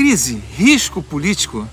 Crise, risco político?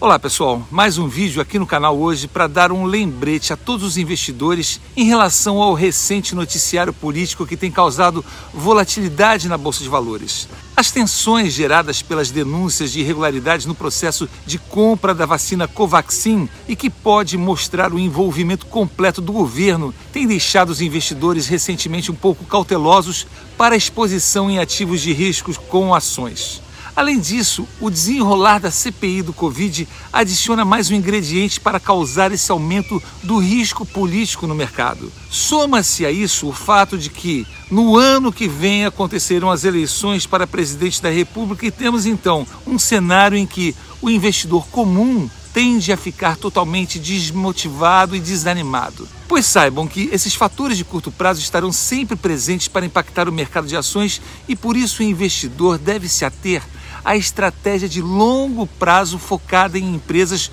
Olá pessoal, mais um vídeo aqui no canal hoje para dar um lembrete a todos os investidores em relação ao recente noticiário político que tem causado volatilidade na Bolsa de Valores. As tensões geradas pelas denúncias de irregularidades no processo de compra da vacina Covaxin e que pode mostrar o envolvimento completo do governo têm deixado os investidores recentemente um pouco cautelosos para a exposição em ativos de riscos com ações. Além disso, o desenrolar da CPI do Covid adiciona mais um ingrediente para causar esse aumento do risco político no mercado. Soma-se a isso o fato de que, no ano que vem, acontecerão as eleições para presidente da República e temos então um cenário em que o investidor comum tende a ficar totalmente desmotivado e desanimado. Pois saibam que esses fatores de curto prazo estarão sempre presentes para impactar o mercado de ações e por isso o investidor deve se ater à estratégia de longo prazo focada em empresas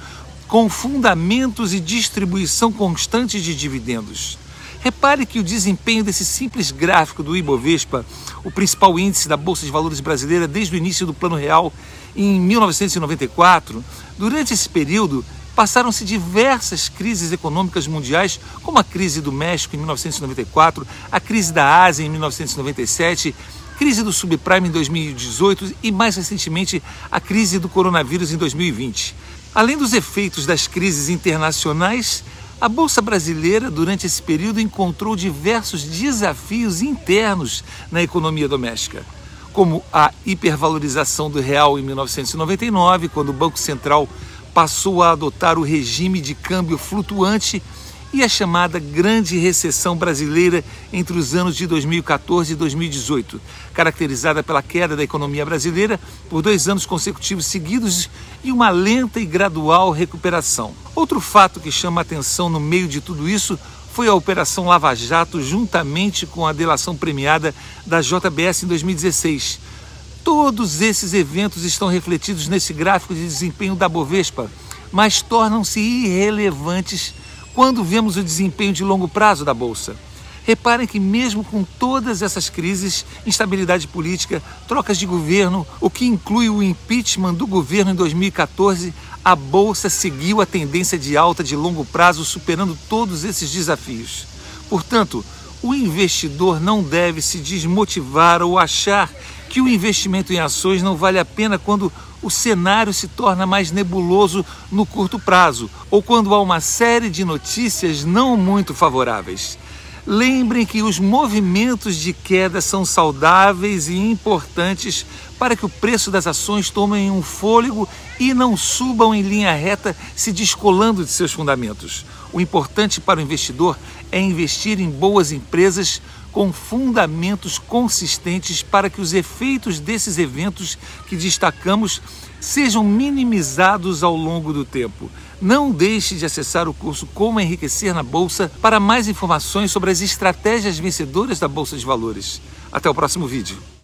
com fundamentos e distribuição constante de dividendos. Repare que o desempenho desse simples gráfico do Ibovespa, o principal índice da Bolsa de Valores brasileira desde o início do Plano Real em 1994, durante esse período passaram-se diversas crises econômicas mundiais, como a crise do México em 1994, a crise da Ásia em 1997, crise do subprime em 2018 e mais recentemente a crise do coronavírus em 2020. Além dos efeitos das crises internacionais, a Bolsa Brasileira, durante esse período, encontrou diversos desafios internos na economia doméstica, como a hipervalorização do real em 1999, quando o Banco Central passou a adotar o regime de câmbio flutuante e a chamada Grande Recessão Brasileira entre os anos de 2014 e 2018, caracterizada pela queda da economia brasileira por dois anos consecutivos seguidos e uma lenta e gradual recuperação. Outro fato que chama atenção no meio de tudo isso foi a Operação Lava Jato, juntamente com a delação premiada da JBS em 2016. Todos esses eventos estão refletidos nesse gráfico de desempenho da Bovespa, mas tornam-se irrelevantes quando vemos o desempenho de longo prazo da Bolsa. Reparem que, mesmo com todas essas crises, instabilidade política, trocas de governo, o que inclui o impeachment do governo em 2014, a Bolsa seguiu a tendência de alta de longo prazo, superando todos esses desafios. Portanto, o investidor não deve se desmotivar ou achar que o investimento em ações não vale a pena quando o cenário se torna mais nebuloso no curto prazo ou quando há uma série de notícias não muito favoráveis. Lembrem que os movimentos de queda são saudáveis e importantes para que o preço das ações tome um fôlego e não subam em linha reta se descolando de seus fundamentos. O importante para o investidor é investir em boas empresas com fundamentos consistentes para que os efeitos desses eventos que destacamos sejam minimizados ao longo do tempo. Não deixe de acessar o curso Como Enriquecer na Bolsa para mais informações sobre as estratégias vencedoras da Bolsa de Valores. Até o próximo vídeo.